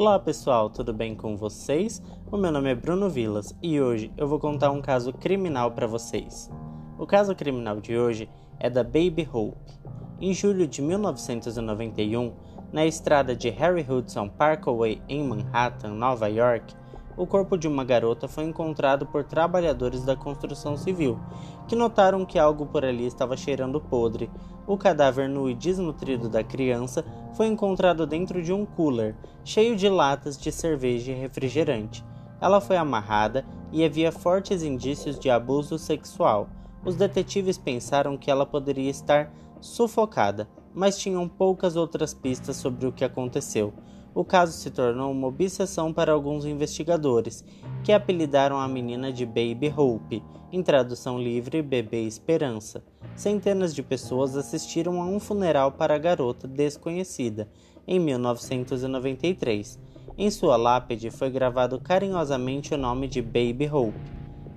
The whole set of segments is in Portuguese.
Olá pessoal, tudo bem com vocês? O meu nome é Bruno Vilas e hoje eu vou contar um caso criminal para vocês. O caso criminal de hoje é da Baby Hope. Em julho de 1991, na estrada de Harry Hudson Parkway em Manhattan, Nova York, o corpo de uma garota foi encontrado por trabalhadores da construção civil, que notaram que algo por ali estava cheirando podre. O cadáver nu e desnutrido da criança foi encontrado dentro de um cooler, cheio de latas de cerveja e refrigerante. Ela foi amarrada e havia fortes indícios de abuso sexual. Os detetives pensaram que ela poderia estar sufocada, mas tinham poucas outras pistas sobre o que aconteceu o caso se tornou uma obsessão para alguns investigadores, que apelidaram a menina de Baby Hope, em tradução livre Bebê Esperança. Centenas de pessoas assistiram a um funeral para a garota desconhecida, em 1993. Em sua lápide foi gravado carinhosamente o nome de Baby Hope.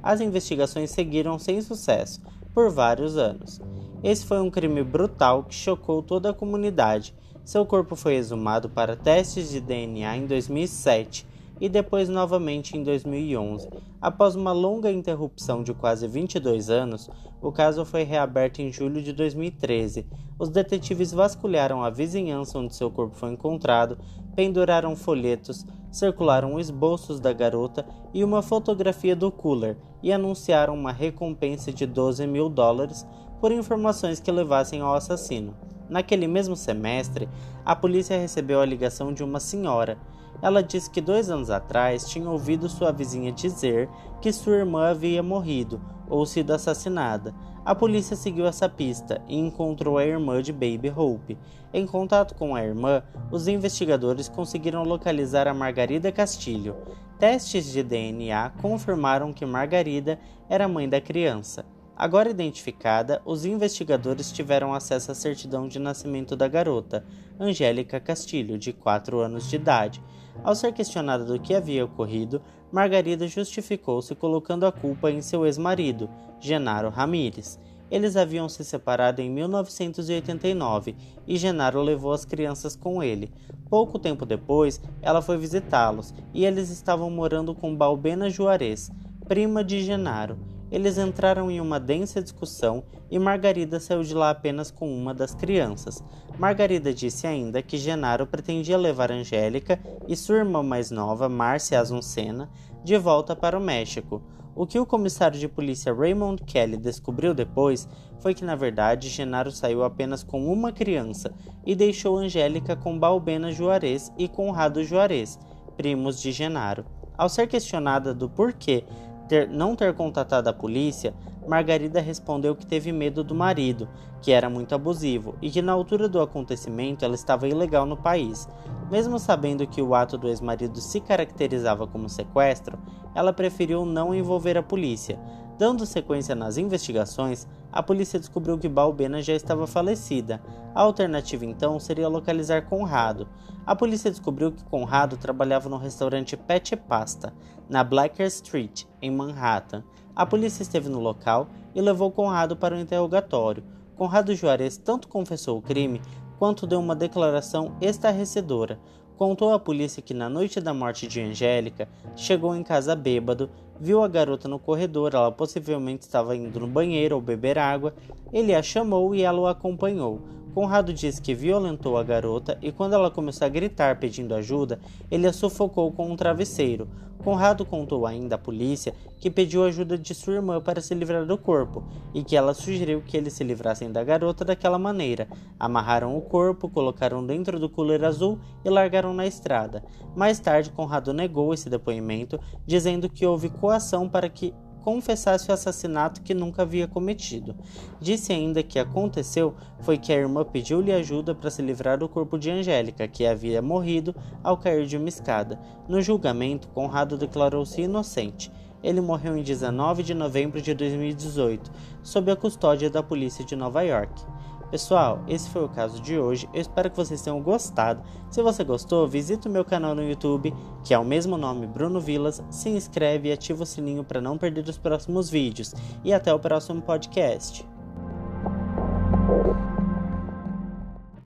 As investigações seguiram sem sucesso por vários anos. Esse foi um crime brutal que chocou toda a comunidade seu corpo foi exumado para testes de DNA em 2007 e depois novamente em 2011. Após uma longa interrupção de quase 22 anos, o caso foi reaberto em julho de 2013. Os detetives vasculharam a vizinhança onde seu corpo foi encontrado, penduraram folhetos, circularam esboços da garota e uma fotografia do cooler e anunciaram uma recompensa de 12 mil dólares por informações que levassem ao assassino. Naquele mesmo semestre, a polícia recebeu a ligação de uma senhora. Ela disse que dois anos atrás tinha ouvido sua vizinha dizer que sua irmã havia morrido ou sido assassinada. A polícia seguiu essa pista e encontrou a irmã de Baby Hope. Em contato com a irmã, os investigadores conseguiram localizar a Margarida Castilho. Testes de DNA confirmaram que Margarida era mãe da criança. Agora identificada, os investigadores tiveram acesso à certidão de nascimento da garota, Angélica Castilho, de 4 anos de idade. Ao ser questionada do que havia ocorrido, Margarida justificou-se colocando a culpa em seu ex-marido, Genaro Ramírez. Eles haviam se separado em 1989 e Genaro levou as crianças com ele. Pouco tempo depois, ela foi visitá-los e eles estavam morando com Balbena Juarez, prima de Genaro. Eles entraram em uma densa discussão e Margarida saiu de lá apenas com uma das crianças. Margarida disse ainda que Genaro pretendia levar Angélica e sua irmã mais nova, Márcia Azuncena, de volta para o México. O que o comissário de polícia Raymond Kelly descobriu depois foi que, na verdade, Genaro saiu apenas com uma criança e deixou Angélica com Balbena Juarez e Conrado Juarez, primos de Genaro. Ao ser questionada do porquê ter, não ter contatado a polícia, Margarida respondeu que teve medo do marido, que era muito abusivo, e que na altura do acontecimento ela estava ilegal no país. Mesmo sabendo que o ato do ex-marido se caracterizava como sequestro, ela preferiu não envolver a polícia. Dando sequência nas investigações, a polícia descobriu que Balbena já estava falecida. A alternativa então seria localizar Conrado. A polícia descobriu que Conrado trabalhava no restaurante Pet Pasta, na Blacker Street, em Manhattan. A polícia esteve no local e levou Conrado para o interrogatório. Conrado Juarez tanto confessou o crime quanto deu uma declaração estarrecedora contou à polícia que na noite da morte de Angélica chegou em casa bêbado, viu a garota no corredor, ela possivelmente estava indo no banheiro ou beber água, ele a chamou e ela o acompanhou. Conrado diz que violentou a garota e quando ela começou a gritar pedindo ajuda, ele a sufocou com um travesseiro. Conrado contou ainda à polícia que pediu ajuda de sua irmã para se livrar do corpo e que ela sugeriu que eles se livrassem da garota daquela maneira. Amarraram o corpo, colocaram dentro do cooler azul e largaram na estrada. Mais tarde, Conrado negou esse depoimento, dizendo que houve coação para que confessasse o assassinato que nunca havia cometido. Disse ainda que aconteceu foi que a irmã pediu-lhe ajuda para se livrar do corpo de Angélica, que havia morrido ao cair de uma escada. No julgamento, Conrado declarou-se inocente. Ele morreu em 19 de novembro de 2018, sob a custódia da polícia de Nova York. Pessoal, esse foi o caso de hoje. Eu espero que vocês tenham gostado. Se você gostou, visite o meu canal no YouTube, que é o mesmo nome, Bruno Vilas. Se inscreve e ativa o sininho para não perder os próximos vídeos. E até o próximo podcast.